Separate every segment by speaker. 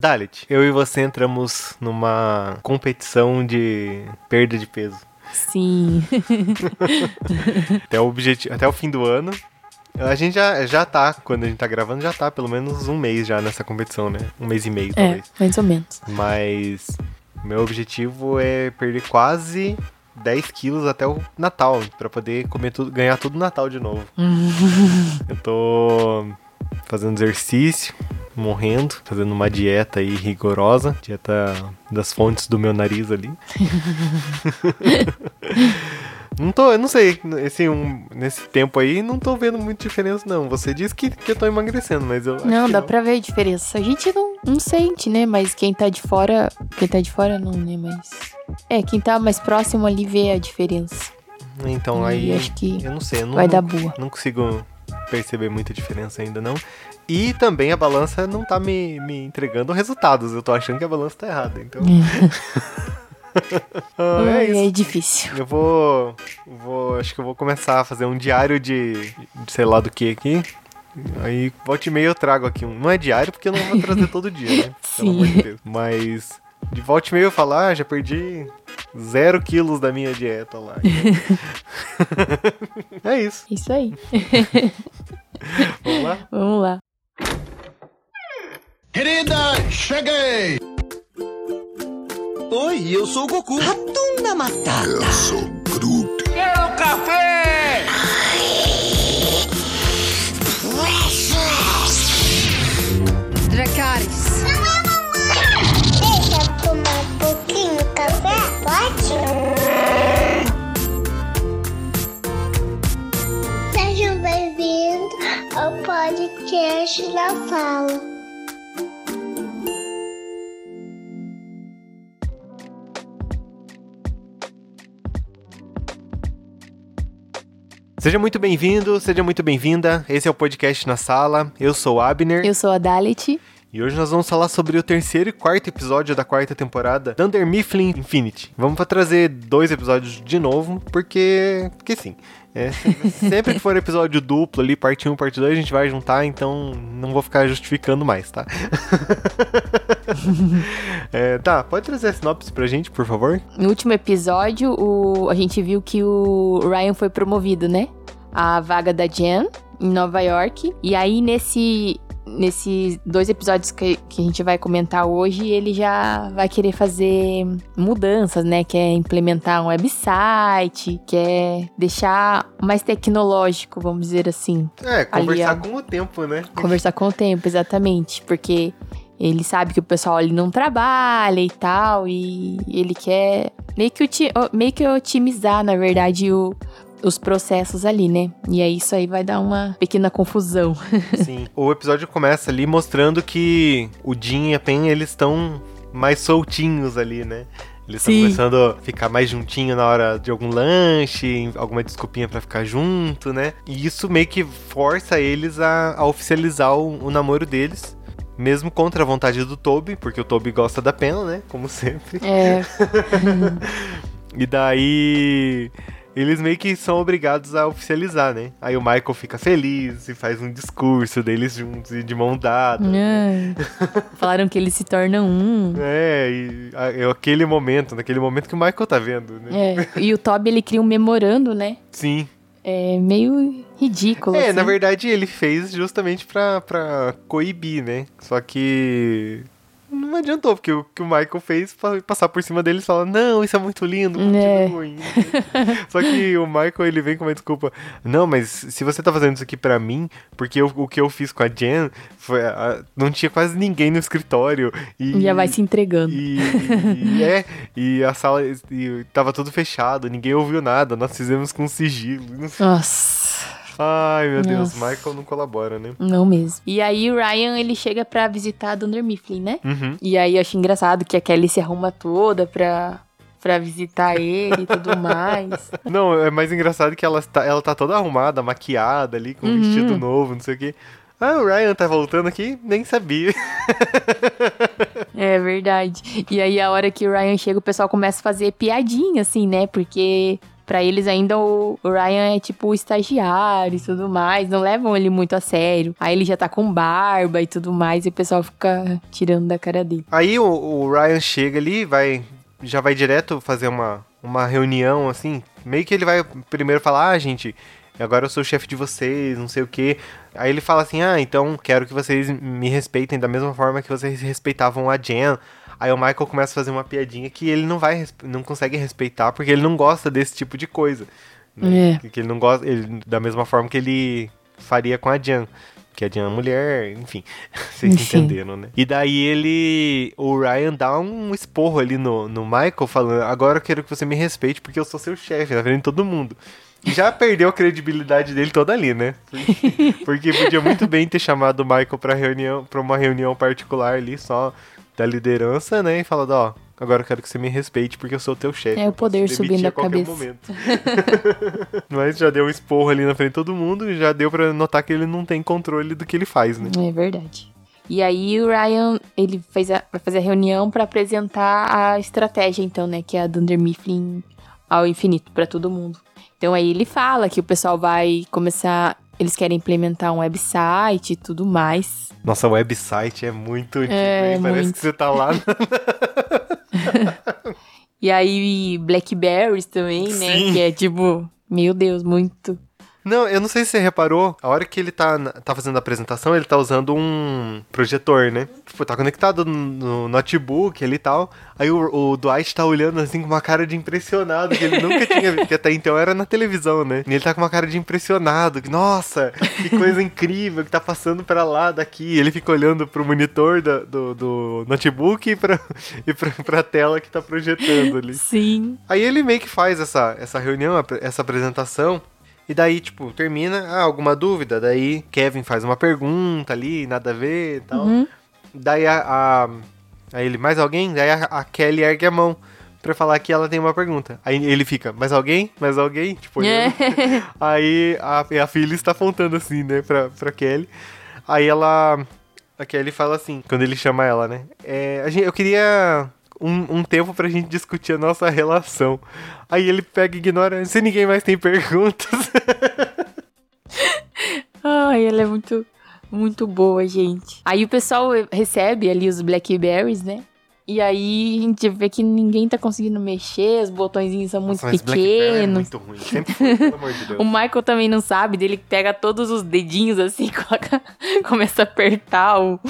Speaker 1: Dalit, eu e você entramos numa competição de perda de peso.
Speaker 2: Sim.
Speaker 1: até, o objetivo, até o fim do ano. A gente já, já tá, quando a gente tá gravando, já tá pelo menos um mês já nessa competição, né? Um mês e meio,
Speaker 2: É,
Speaker 1: talvez.
Speaker 2: mais ou menos.
Speaker 1: Mas meu objetivo é perder quase 10 quilos até o Natal, pra poder comer tudo, ganhar tudo no Natal de novo. Eu tô fazendo exercício, morrendo, fazendo uma dieta aí rigorosa, dieta das fontes do meu nariz ali. Não tô, eu não sei, esse, um, nesse tempo aí não tô vendo muita diferença não. Você disse que, que eu tô emagrecendo, mas eu acho
Speaker 2: Não,
Speaker 1: que
Speaker 2: dá pra ver a diferença. A gente não, não sente, né? Mas quem tá de fora. Quem tá de fora não, né? Mas. É, quem tá mais próximo ali vê a diferença.
Speaker 1: Então
Speaker 2: E
Speaker 1: aí,
Speaker 2: acho que
Speaker 1: eu não sei, eu não,
Speaker 2: vai
Speaker 1: não,
Speaker 2: dar boa.
Speaker 1: não consigo perceber muita diferença ainda não. E também a balança não tá me, me entregando resultados, eu tô achando que a balança tá errada, então... Ah, é isso.
Speaker 2: é difícil.
Speaker 1: Eu vou, vou. Acho que eu vou começar a fazer um diário de, de sei lá do que aqui. Aí, volta e meia eu trago aqui um. Não é diário porque eu não vou trazer todo dia, né? Pelo
Speaker 2: Sim.
Speaker 1: amor de Deus. Mas, de volta e meia eu falar, ah, já perdi zero quilos da minha dieta lá. é isso.
Speaker 2: Isso aí.
Speaker 1: Vamos lá?
Speaker 2: Vamos lá.
Speaker 3: Querida, cheguei!
Speaker 4: Oi, eu sou o Goku.
Speaker 3: Ratunda Matata! Eu sou Groot.
Speaker 4: Quero café!
Speaker 5: Podcast da Fala.
Speaker 1: Seja muito bebem-vindo, seja muito bem-vinda. Esse é o podcast na sala. Eu sou o Abner.
Speaker 2: Eu sou a Dalit.
Speaker 1: E hoje nós vamos falar sobre o terceiro e quarto episódio da quarta temporada Thunder Mifflin Infinity. Vamos pra trazer dois episódios de novo, porque. Porque sim. É, sempre que for episódio duplo ali, parte 1, parte 2, a gente vai juntar, então não vou ficar justificando mais, tá? É, tá, pode trazer a sinopse pra gente, por favor?
Speaker 2: No último episódio, o, a gente viu que o Ryan foi promovido, né? A vaga da Jen em Nova York. E aí, nesse, nesses dois episódios que, que a gente vai comentar hoje, ele já vai querer fazer mudanças, né? Quer implementar um website, quer deixar mais tecnológico, vamos dizer assim.
Speaker 1: É, conversar
Speaker 2: Ali,
Speaker 1: com o tempo, né?
Speaker 2: Conversar com o tempo, exatamente. Porque ele sabe que o pessoal ali não trabalha e tal, e ele quer meio que, meio que otimizar, na verdade, o- os processos ali, né? E aí isso aí vai dar uma pequena confusão.
Speaker 1: Sim. O episódio começa ali mostrando que o Jin e a Pen, eles estão mais soltinhos ali, né? Eles estão começando a ficar mais juntinho na hora de algum lanche, alguma desculpinha pra ficar junto, né? E isso meio que força eles a, a oficializar o, o namoro deles. Mesmo contra a vontade do Toby, porque o Toby gosta da Pen, né? Como sempre.
Speaker 2: É,
Speaker 1: E daí eles meio que são obrigados a oficializar, né? Aí o Michael fica feliz e faz um discurso deles juntos e de mão dada.
Speaker 2: Ai. falaram que eles se tornam um.
Speaker 1: É, e é aquele momento, naquele momento que o Michael tá vendo, né?
Speaker 2: É, e o Toby, ele cria um memorando, né?
Speaker 1: Sim.
Speaker 2: É meio ridículo,
Speaker 1: É,
Speaker 2: assim.
Speaker 1: na verdade ele fez justamente pra, pra coibir, né? Só que. Não adiantou, porque o que o Michael fez foi passar por cima deles e falar: Não, isso é muito lindo,
Speaker 2: É.
Speaker 1: continuem. Só que o Michael ele vem com uma desculpa: Não, mas se você tá fazendo isso aqui pra mim, porque eu- o que eu fiz com a Jen foi. a- não tinha quase ninguém no escritório. E,
Speaker 2: Já vai se entregando.
Speaker 1: E, e- é, e a sala e tava tudo fechado, ninguém ouviu nada, nós fizemos com sigilo.
Speaker 2: Nossa.
Speaker 1: Ai, meu Deus,
Speaker 2: Nossa.
Speaker 1: Michael não colabora, né?
Speaker 2: Não mesmo. E aí o Ryan, ele chega pra visitar a Dunder Mifflin, né?
Speaker 1: Uhum.
Speaker 2: E aí eu acho engraçado que a Kelly se arruma toda pra, pra visitar ele e tudo mais.
Speaker 1: Não, é mais engraçado que ela tá, ela tá toda arrumada, maquiada ali, com um
Speaker 2: Uhum.
Speaker 1: vestido novo, não sei o quê. Ah, o Ryan tá voltando aqui? Nem sabia.
Speaker 2: É verdade. E aí a hora que o Ryan chega, o pessoal começa a fazer piadinha, assim, né? Porque pra eles ainda o, Ryan é tipo estagiário e tudo mais, não levam ele muito a sério. Aí ele já tá com barba e tudo mais, e o pessoal fica tirando da cara dele.
Speaker 1: Aí o, o Ryan chega ali, vai. Já vai direto fazer uma, uma reunião, assim. Meio que ele vai primeiro falar, ah, gente, agora eu sou o chefe de vocês, não sei o quê. Aí ele fala assim, ah, então quero que vocês me respeitem da mesma forma que vocês respeitavam a Jen. Aí o Michael começa a fazer uma piadinha que ele não vai, não consegue respeitar porque ele não gosta desse tipo de coisa. né?
Speaker 2: É.
Speaker 1: Que ele não gosta, ele, da mesma forma que ele faria com a Jan. Que a Jan é mulher, enfim. Vocês
Speaker 2: Enfim.
Speaker 1: entenderam, né? E daí ele. O Ryan dá um esporro ali no, no Michael, falando: Agora eu quero que você me respeite porque eu sou seu chefe, na frente de todo mundo. E já perdeu a credibilidade dele toda ali, né? Porque, porque podia muito bem ter chamado o Michael pra, reunião, pra uma reunião particular ali, só da liderança, né? E falado: Ó, agora eu quero que você me respeite porque eu sou teu chefe.
Speaker 2: É o poder subindo a
Speaker 1: qualquer
Speaker 2: cabeça.
Speaker 1: momento. Mas já deu um esporro ali na frente de todo mundo e já deu pra notar que ele não tem controle do que ele faz, né?
Speaker 2: É verdade. E aí o Ryan, ele fez a, vai fazer a reunião pra apresentar a estratégia, então, né? Que é a Dunder Mifflin ao infinito pra todo mundo. Então aí ele fala que o pessoal vai começar. Eles querem implementar um website e tudo mais.
Speaker 1: Nossa, website é muito antigo,
Speaker 2: É,
Speaker 1: hein? Parece
Speaker 2: muito.
Speaker 1: que você tá lá.
Speaker 2: E aí Blackberries também, né?
Speaker 1: Sim.
Speaker 2: Que é tipo, meu Deus, muito.
Speaker 1: Não, eu não sei se você reparou, a hora que ele tá, tá fazendo a apresentação, ele tá usando um projetor, né? Tipo, tá conectado no, no notebook ali e tal. Aí o, o Dwight tá olhando assim com uma cara de impressionado, que ele nunca tinha visto, que até então era na televisão, né? E ele tá com uma cara de impressionado, que, nossa, que coisa incrível que tá passando pra lá daqui. Ele fica olhando pro monitor da- do, do notebook e, pra, e pra, pra tela que tá projetando ali.
Speaker 2: Sim.
Speaker 1: Aí ele meio que faz essa, essa reunião, essa apresentação. E daí, tipo, termina, ah, alguma dúvida? Daí Kevin faz uma pergunta ali, nada a ver e tal.
Speaker 2: Uhum.
Speaker 1: Daí a, a- Aí ele, mais alguém? Daí a, a Kelly ergue a mão pra falar que ela tem uma pergunta. Aí ele fica, mais alguém? Mais alguém? Tipo.
Speaker 2: É.
Speaker 1: Aí a, a filha está apontando assim, né, pra, pra Kelly. Aí ela. A Kelly fala assim, quando ele chama ela, né? É, a gente, eu queria um, um tempo pra gente discutir a nossa relação. Aí ele pega e ignora. Se ninguém mais tem perguntas.
Speaker 2: Ai, ela é muito, muito boa, gente. Aí o pessoal recebe ali os Blackberries, né? E aí a gente vê que ninguém tá conseguindo mexer, os botõezinhos são muito
Speaker 1: Nossa, é
Speaker 2: pequenos.
Speaker 1: muito ruim. Sempre foi, pelo amor de Deus.
Speaker 2: O Michael também não sabe, dele pega todos os dedinhos assim, coloca, começa a apertar o,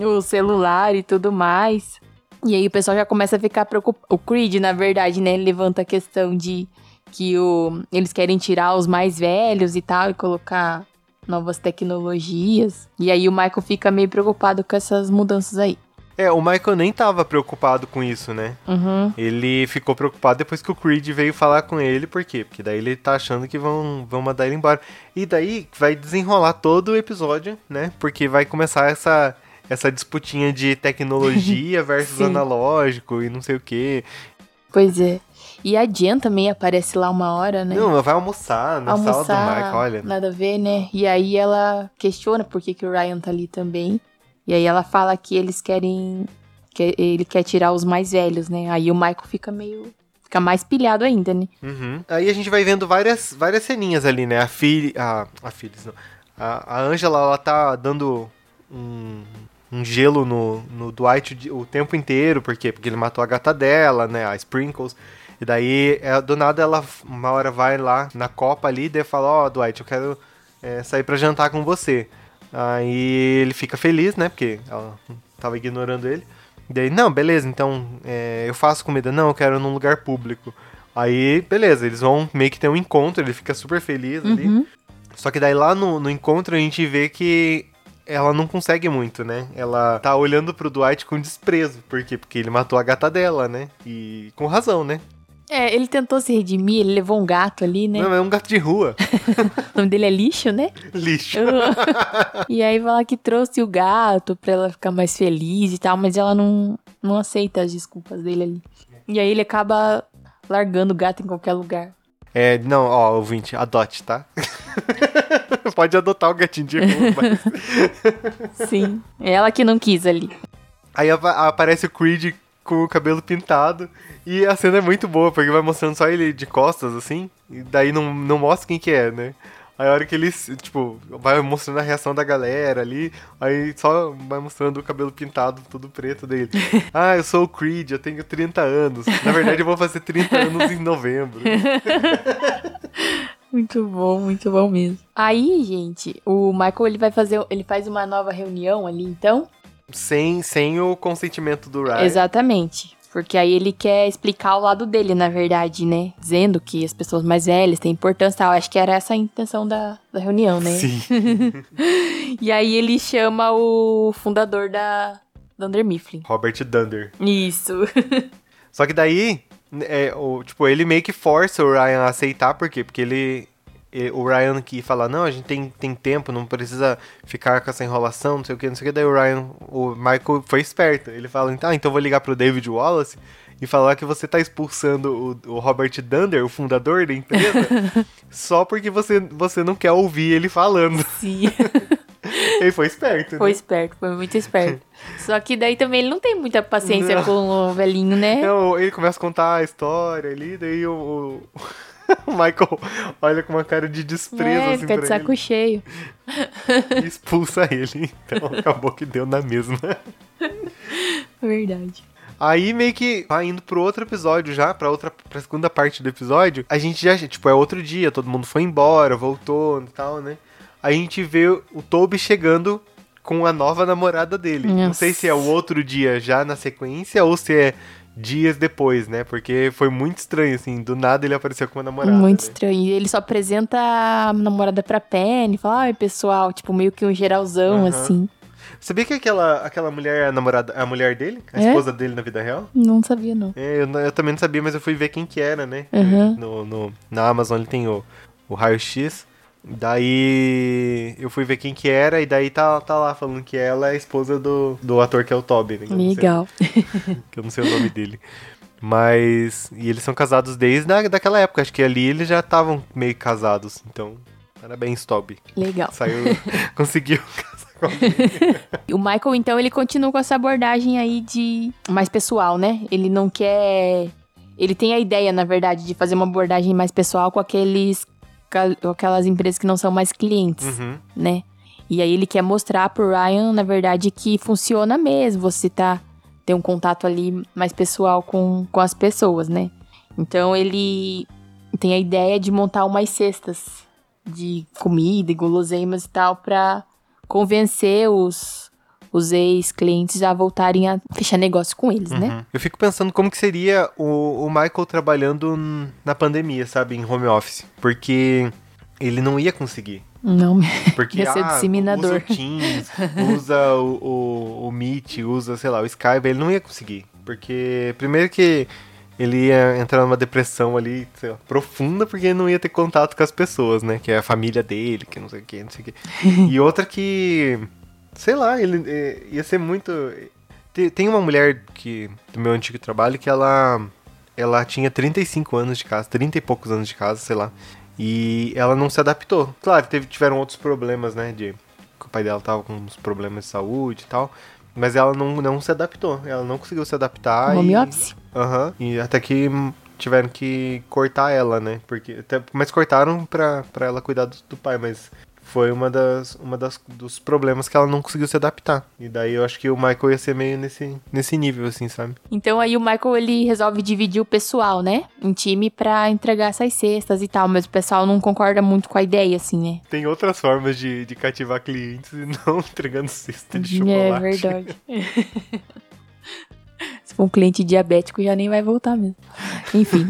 Speaker 2: o celular e tudo mais. E aí o pessoal já começa a ficar preocupado. O Creed, na verdade, né, ele levanta a questão de que o, eles querem tirar os mais velhos e tal e colocar novas tecnologias. E aí o Michael fica meio preocupado com essas mudanças aí.
Speaker 1: É, o Michael nem tava preocupado com isso, né?
Speaker 2: Uhum.
Speaker 1: Ele ficou preocupado depois que o Creed veio falar com ele, por quê? Porque daí ele tá achando que vão, vão mandar ele embora. E daí vai desenrolar todo o episódio, né? Porque vai começar essa, essa disputinha de tecnologia versus analógico e não sei o quê.
Speaker 2: Pois é. E a Jen também aparece lá uma hora, né?
Speaker 1: Não, vai almoçar na sala do
Speaker 2: almoçar,
Speaker 1: Michael, olha.
Speaker 2: nada a ver, né? E aí ela questiona por que, que o Ryan tá ali também. E aí ela fala que eles querem. que ele quer tirar os mais velhos, né? Aí o Michael fica meio. fica mais pilhado ainda, né?
Speaker 1: Uhum. Aí a gente vai vendo várias, várias ceninhas ali, né? A filha. A, a filha, não. A, a Angela, ela tá dando um, um gelo no, no Dwight o tempo inteiro. Por quê? Porque ele matou a gata dela, né? A Sprinkles. E daí, é, do nada, ela uma hora vai lá na copa ali e fala: Ó, Dwight, eu quero é, sair pra jantar com você. Aí ele fica feliz, né? Porque ela tava ignorando ele. Daí, não, beleza, então é, eu faço comida. Não, eu quero num lugar público. Aí, beleza, eles vão meio que ter um encontro, ele fica super feliz ali.
Speaker 2: Uhum.
Speaker 1: Só que daí lá no, no encontro a gente vê que ela não consegue muito, né? Ela tá olhando pro Dwight com desprezo. Por quê? Porque ele matou a gata dela, né? E com razão, né?
Speaker 2: É, ele tentou se redimir, ele levou um gato ali, né?
Speaker 1: Não, é um gato de rua.
Speaker 2: O nome dele é lixo, né?
Speaker 1: Lixo.
Speaker 2: e aí fala que trouxe o gato pra ela ficar mais feliz e tal, mas ela não, não aceita as desculpas dele ali. E aí ele acaba largando o gato em qualquer lugar.
Speaker 1: É, não, ó, ouvinte, adote, tá? Pode adotar o gatinho de rua, mas...
Speaker 2: Sim. É ela que não quis ali.
Speaker 1: Aí aparece o Creed com o cabelo pintado. E a cena é muito boa, porque vai mostrando só ele de costas, assim. E daí não, não mostra quem que é, né? Aí a hora que ele, tipo, vai mostrando a reação da galera ali, aí só vai mostrando o cabelo pintado, tudo preto dele. Ah, eu sou o Creed, eu tenho 30 anos. Na verdade, eu vou fazer 30 anos em novembro.
Speaker 2: Muito bom, muito bom mesmo. Aí, gente, o Michael ele vai fazer, ele faz uma nova reunião ali, então.
Speaker 1: Sem, sem o consentimento do Ryan.
Speaker 2: Exatamente. Porque aí ele quer explicar o lado dele, na verdade, né? Dizendo que as pessoas mais velhas têm importância e tal. Acho que era essa a intenção da, da reunião, né?
Speaker 1: Sim.
Speaker 2: E aí ele chama o fundador da Dunder Mifflin.
Speaker 1: Robert Dunder.
Speaker 2: Isso.
Speaker 1: Só que daí, é, o, tipo, ele meio que força o Ryan a aceitar, por quê? Porque ele. e- O Ryan que fala, não, a gente tem, tem tempo, não precisa ficar com essa enrolação, não sei o que, não sei o que. Daí o Ryan, o Michael foi esperto. Ele fala, então, ah, então eu vou ligar pro David Wallace e falar que você tá expulsando o, o Robert Dunder, o fundador da empresa, só porque você, você não quer ouvir ele falando.
Speaker 2: Sim.
Speaker 1: Ele foi esperto, né?
Speaker 2: Foi esperto, foi muito esperto. Só que daí também ele não tem muita paciência
Speaker 1: Não.
Speaker 2: com o velhinho, né?
Speaker 1: Não, ele começa a contar a história ali, daí o, o- Michael olha com uma cara de desprezo
Speaker 2: é,
Speaker 1: assim
Speaker 2: fica de saco cheio.
Speaker 1: e expulsa ele. Então acabou que deu na mesma.
Speaker 2: Verdade.
Speaker 1: Aí meio que vai indo pro outro episódio já, pra outra pra segunda parte do episódio. A gente já, tipo, é outro dia, todo mundo foi embora, voltou e tal, né? A gente vê o Toby chegando com a nova namorada dele. Não sei se é o outro dia já na sequência ou se é dias depois, né? Porque foi muito estranho, assim, do nada ele apareceu com uma namorada.
Speaker 2: Muito
Speaker 1: né?
Speaker 2: estranho. E ele só apresenta a namorada pra Penny, fala, ai, pessoal, tipo, meio que um geralzão,
Speaker 1: Aham.
Speaker 2: assim.
Speaker 1: Sabia que aquela, aquela mulher é a namorada, a mulher dele? A
Speaker 2: É?
Speaker 1: esposa dele na vida real?
Speaker 2: Não sabia, não.
Speaker 1: É, eu, eu também não sabia, mas eu fui ver quem que era, né?
Speaker 2: Uhum.
Speaker 1: No, no- na Amazon ele tem o, o raio-x. Daí eu fui ver quem que era, e daí tá, tá lá falando que ela é a esposa do, do ator que é o Toby, né?
Speaker 2: Legal.
Speaker 1: que eu não sei o nome dele. Mas. E eles são casados desde a, daquela época. Acho que ali eles já estavam meio casados. Então, parabéns, Toby.
Speaker 2: Legal.
Speaker 1: Saiu. conseguiu casar com alguém.
Speaker 2: O Michael, então, ele continua com essa abordagem aí de mais pessoal, né? Ele não quer. Ele tem a ideia, na verdade, de fazer uma abordagem mais pessoal com aqueles. Aquelas empresas que não são mais clientes,
Speaker 1: Uhum.
Speaker 2: né? E aí ele quer mostrar pro Ryan, na verdade, que funciona mesmo. Você tá. Ter um contato ali mais pessoal com, com as pessoas, né? Então ele tem a ideia de montar umas cestas de comida e guloseimas e tal pra convencer os, os ex-clientes a voltarem a fechar negócio com eles, né?
Speaker 1: Uhum. Eu fico pensando como que seria o, o Michael trabalhando na pandemia, sabe? Em home office. Porque ele não ia conseguir.
Speaker 2: Não,
Speaker 1: Porque
Speaker 2: Ia ser
Speaker 1: ah,
Speaker 2: disseminador.
Speaker 1: usa o Teams, usa o, o, o Meet, usa, sei lá, o Skype, ele não ia conseguir. Porque, primeiro que ele ia entrar numa depressão ali, sei lá, profunda, porque ele não ia ter contato com as pessoas, né? Que é a família dele, que não sei o que, não sei o que. e outra que, sei lá, ele eh, ia ser muito... Te- Tem uma mulher que, do meu antigo trabalho que ela, ela tinha 35 anos de casa, 30 e poucos anos de casa, sei lá. E ela não se adaptou. Claro, teve, tiveram outros problemas, né? De que o pai dela tava com uns problemas de saúde e tal. Mas ela não, não se adaptou. Ela não conseguiu se adaptar.
Speaker 2: Home
Speaker 1: e...
Speaker 2: office?
Speaker 1: Aham. E até que tiveram que cortar ela, né? Porque, até, mas cortaram pra, pra ela cuidar do, do pai, mas foi uma das, uma das dos problemas que ela não conseguiu se adaptar. E daí eu acho que o Michael ia ser meio nesse, nesse nível, assim, sabe?
Speaker 2: Então aí o Michael ele resolve dividir o pessoal, né? Em time pra entregar essas cestas e tal, mas o pessoal não concorda muito com a ideia, assim, né?
Speaker 1: Tem outras formas de, de cativar clientes e não entregando cesta de
Speaker 2: É
Speaker 1: chocolate.
Speaker 2: verdade. For um cliente diabético, já nem vai voltar mesmo. Enfim.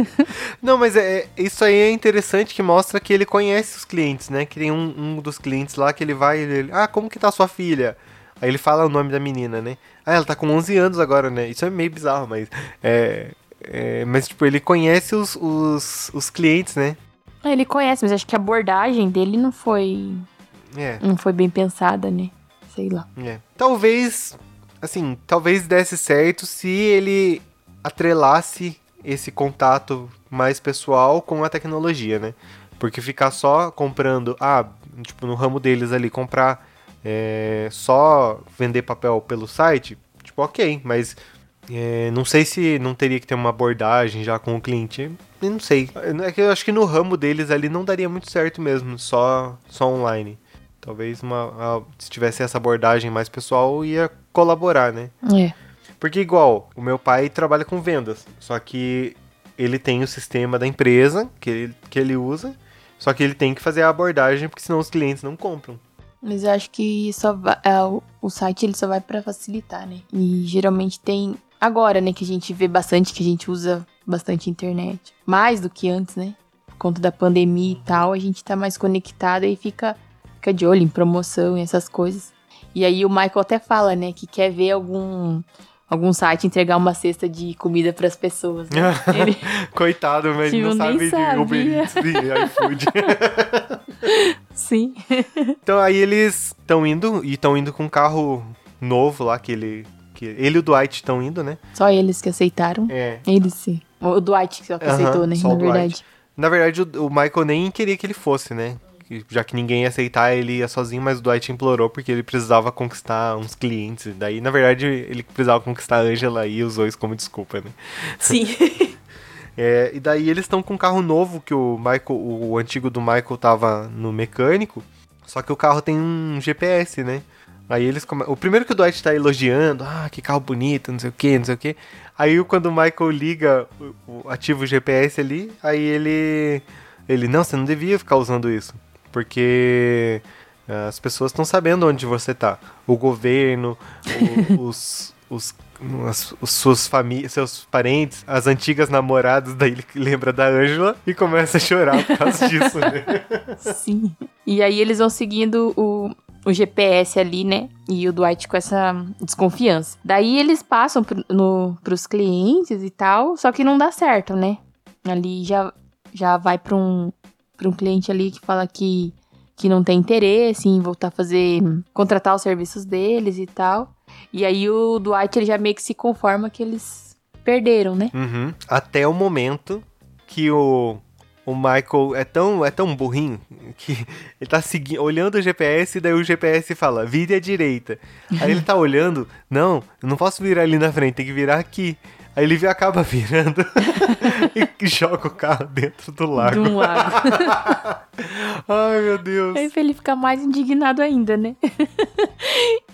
Speaker 1: Não, mas é, isso aí é interessante que mostra que ele conhece os clientes, né? Que tem um, um dos clientes lá que ele vai e ele, ah, como que tá sua filha? Aí ele fala o nome da menina, né? Ah, ela tá com 11 anos agora, né? Isso é meio bizarro, mas é, é, mas tipo, ele conhece os, os, os clientes, né?
Speaker 2: Ele conhece, mas acho que a abordagem dele não foi,
Speaker 1: É,
Speaker 2: não foi bem pensada, né? Sei lá.
Speaker 1: é. Talvez, assim, talvez desse certo se ele atrelasse esse contato mais pessoal com a tecnologia, né? Porque ficar só comprando, ah, tipo, no ramo deles ali, comprar é, só vender papel pelo site, tipo, ok, mas É, não sei se não teria que ter uma abordagem já com o cliente. Eu não sei. É que eu acho que no ramo deles ali não daria muito certo mesmo, só, só online. Talvez uma, a- se tivesse essa abordagem mais pessoal, ia colaborar, né?
Speaker 2: É.
Speaker 1: Porque igual, o meu pai trabalha com vendas, só que ele tem o sistema da empresa que ele, que ele usa, só que ele tem que fazer a abordagem, porque senão os clientes não compram.
Speaker 2: Mas eu acho que só vai, é, o, site ele só vai pra facilitar, né? E geralmente tem agora, né, que a gente vê bastante, que a gente usa bastante internet. Mais do que antes, né? Por conta da pandemia e tal, a gente tá mais conectado e fica, fica de olho em promoção e essas coisas. E aí o Michael até fala, né, que quer ver algum algum site entregar uma cesta de comida pras pessoas. Né? Ele-
Speaker 1: Coitado, mas ele
Speaker 2: Que
Speaker 1: não sabe de Uber. Eats e iFood.
Speaker 2: Sim.
Speaker 1: então aí eles estão indo, e estão indo com um carro novo lá, que ele... Que ele e o Dwight estão indo, né?
Speaker 2: Só eles que aceitaram.
Speaker 1: É.
Speaker 2: Eles sim. O Dwight que só que
Speaker 1: Aham,
Speaker 2: aceitou, né? Na
Speaker 1: o Dwight.
Speaker 2: verdade.
Speaker 1: Na verdade, o Michael nem queria que ele fosse, né? Já que ninguém ia aceitar, ele ia sozinho, mas o Dwight implorou porque ele precisava conquistar uns clientes. Daí, na verdade, ele precisava conquistar a Angela e usou isso como desculpa, né?
Speaker 2: Sim.
Speaker 1: É, e daí eles estão com um carro novo que o Michael, o antigo do Michael tava no mecânico, só que o carro tem um GPS, né? Aí eles come... O primeiro que o Dwight tá elogiando, ah, que carro bonito, não sei o que, não sei o que. Aí quando o Michael liga, ativa o GPS ali, aí ele. Ele, não, você não devia ficar usando isso. Porque ah, as pessoas estão sabendo onde você tá. O governo, o- os. os as, os suas famílias, seus parentes, as antigas namoradas, daí ele lembra da Angela e começa a chorar por causa disso, né?
Speaker 2: Sim. E aí eles vão seguindo o, o GPS ali, né? E o Dwight com essa desconfiança. Daí eles passam pro, no, pros clientes e tal, só que não dá certo, né? Ali já, já vai pra um, pra um cliente ali que fala que, que não tem interesse em voltar a fazer, contratar os serviços deles e tal. E aí o Dwight ele já meio que se conforma que eles perderam, né?
Speaker 1: Uhum. Até o momento que o, o Michael é tão, é tão burrinho que ele tá seguindo, olhando o GPS e daí o GPS fala, vire à direita. Aí ele tá olhando, não, eu não posso virar ali na frente, tem que virar aqui. Aí ele vi- acaba virando e joga o carro dentro do
Speaker 2: De
Speaker 1: lago.
Speaker 2: um lado.
Speaker 1: Ai, meu Deus.
Speaker 2: Aí pra ele ficar mais indignado ainda, né?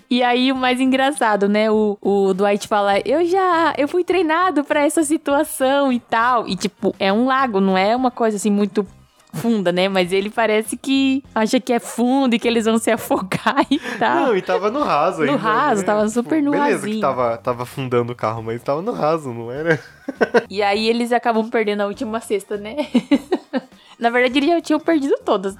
Speaker 2: e aí o mais engraçado, né? O, o Dwight fala: Eu já. Eu fui treinado pra essa situação e tal. E tipo, é um lago, não é uma coisa assim muito funda, né? Mas ele parece que acha que é fundo e que eles vão se afogar e tal.
Speaker 1: Não, e tava no raso
Speaker 2: No
Speaker 1: ainda.
Speaker 2: raso,
Speaker 1: né?
Speaker 2: tava super no
Speaker 1: Beleza
Speaker 2: rasinho.
Speaker 1: que tava, tava afundando o carro, mas tava no raso, não era?
Speaker 2: E aí eles acabam perdendo a última cesta, né? Na verdade, eles já tinham perdido todas.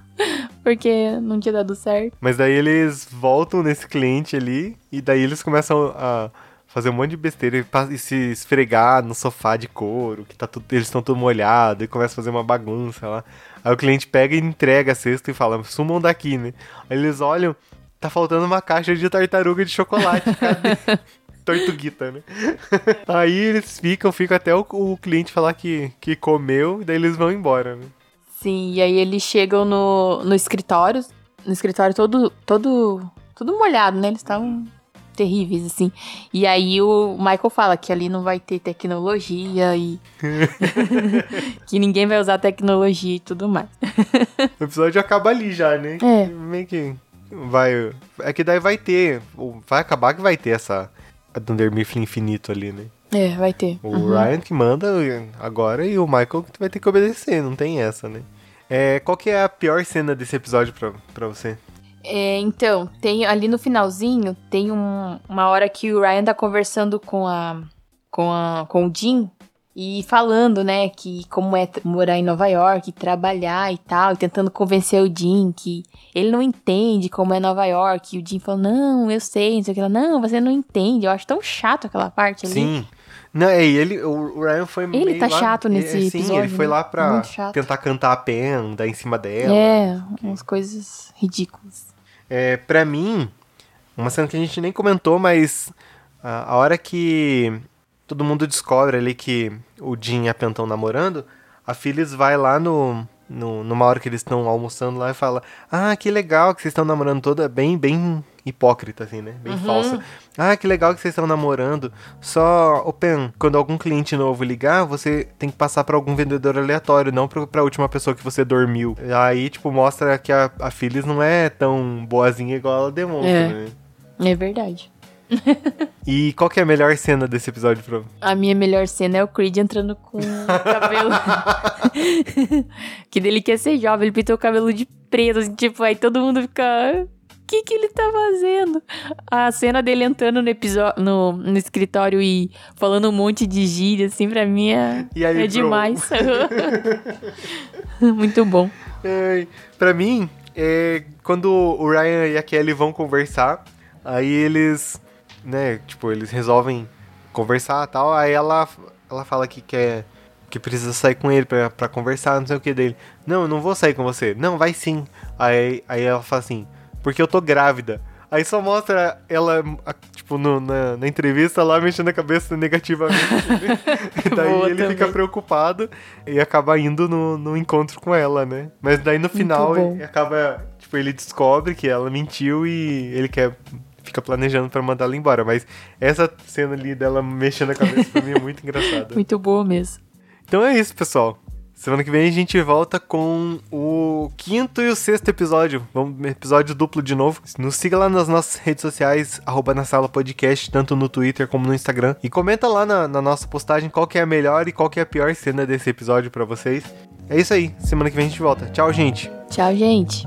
Speaker 2: Porque não tinha dado certo.
Speaker 1: Mas daí eles voltam nesse cliente ali e daí eles começam a fazer um monte de besteira e se esfregar no sofá de couro, que tá tudo, eles estão tudo molhados e começa a fazer uma bagunça lá. Aí o cliente pega e entrega a cesta e fala, sumam daqui, né? Aí eles olham, tá faltando uma caixa de tartaruga de chocolate, cadê? Tortuguita, né? Aí eles ficam, ficam até o, o cliente falar que, que comeu, e daí eles vão embora, né?
Speaker 2: Sim, e aí eles chegam no, no escritório, no escritório todo, todo, todo molhado, né? Eles estavam terríveis, assim. E aí o Michael fala que ali não vai ter tecnologia e que ninguém vai usar tecnologia e tudo mais.
Speaker 1: O episódio acaba ali já, né?
Speaker 2: É.
Speaker 1: Meio que vai. É que daí vai ter. Vai acabar que vai ter essa. A Dunder Mifflin infinito ali, né?
Speaker 2: É, vai ter.
Speaker 1: O Ryan que manda agora e o Michael que vai ter que obedecer, não tem essa, né? É, qual que é a pior cena desse episódio pra, pra você?
Speaker 2: É, então, tem ali no finalzinho, tem um- uma hora que o Ryan tá conversando com a com a com o Jim e falando, né, que como é morar em Nova York, trabalhar e tal, e tentando convencer o Jim que ele não entende como é Nova York. E o Jim falou: "Não, eu sei", não sei o que ela, "Não, você não entende". Eu acho tão chato aquela parte ali.
Speaker 1: Sim. Não, é, ele, o Ryan foi
Speaker 2: Ele
Speaker 1: meio
Speaker 2: tá
Speaker 1: lá-
Speaker 2: chato nesse
Speaker 1: é, Sim,
Speaker 2: episódio,
Speaker 1: ele foi
Speaker 2: né?
Speaker 1: lá pra
Speaker 2: Muito chato.
Speaker 1: tentar cantar a pen, dar em cima dela.
Speaker 2: É, umas coisas ridículas.
Speaker 1: É, pra mim, uma cena que a gente nem comentou, mas a, a hora que todo mundo descobre ali que o Jim e a Pen estão namorando, a Phyllis vai lá no, no- numa hora que eles estão almoçando lá e fala: Ah, que legal que vocês estão namorando toda bem, bem hipócrita, assim, né? Bem falsa. Ah, que legal que vocês estão namorando. Só, Open, quando algum cliente novo ligar, você tem que passar pra algum vendedor aleatório, não pra, pra última pessoa que você dormiu. Aí, tipo, mostra que a, a Phyllis não é tão boazinha igual ela demonstra,
Speaker 2: É.
Speaker 1: né?
Speaker 2: É verdade.
Speaker 1: E qual que é a melhor cena desse episódio pra
Speaker 2: A minha melhor cena é o Creed entrando com o cabelo. que dele quer ser jovem, ele pintou o cabelo de preto, assim, tipo, aí todo mundo fica. O que, que ele tá fazendo? A cena dele entrando no episódio no, no escritório e falando um monte de gíria, assim, pra mim é,
Speaker 1: aí,
Speaker 2: é demais. Muito bom.
Speaker 1: É, pra mim, é quando o Ryan e a Kelly vão conversar, aí eles, né, tipo, eles resolvem conversar e tal, aí ela, ela fala que quer, que precisa sair com ele pra, pra conversar, não sei o que dele. Não, eu não vou sair com você. Não, vai sim. Aí, aí ela fala assim, porque eu tô grávida. Aí só mostra ela, tipo, no- na, na entrevista lá, mexendo a cabeça negativamente. e daí
Speaker 2: Boa
Speaker 1: ele fica
Speaker 2: também.
Speaker 1: preocupado e acaba indo no, no encontro com ela, né? Mas daí no final ele acaba, tipo, ele descobre que ela mentiu e ele quer fica planejando pra mandar ela embora, mas essa cena ali dela mexendo a cabeça pra mim é muito engraçada.
Speaker 2: Muito boa mesmo.
Speaker 1: Então é isso, pessoal. Semana que vem a gente volta com o quinto e o sexto episódio. Vamos episódio duplo de novo. Nos siga lá nas nossas redes sociais, arroba na sala podcast, tanto no Twitter como no Instagram. E comenta lá na, na nossa postagem qual que é a melhor e qual que é a pior cena desse episódio pra vocês. É isso aí. Semana que vem a gente volta. Tchau, gente.
Speaker 2: Tchau, gente.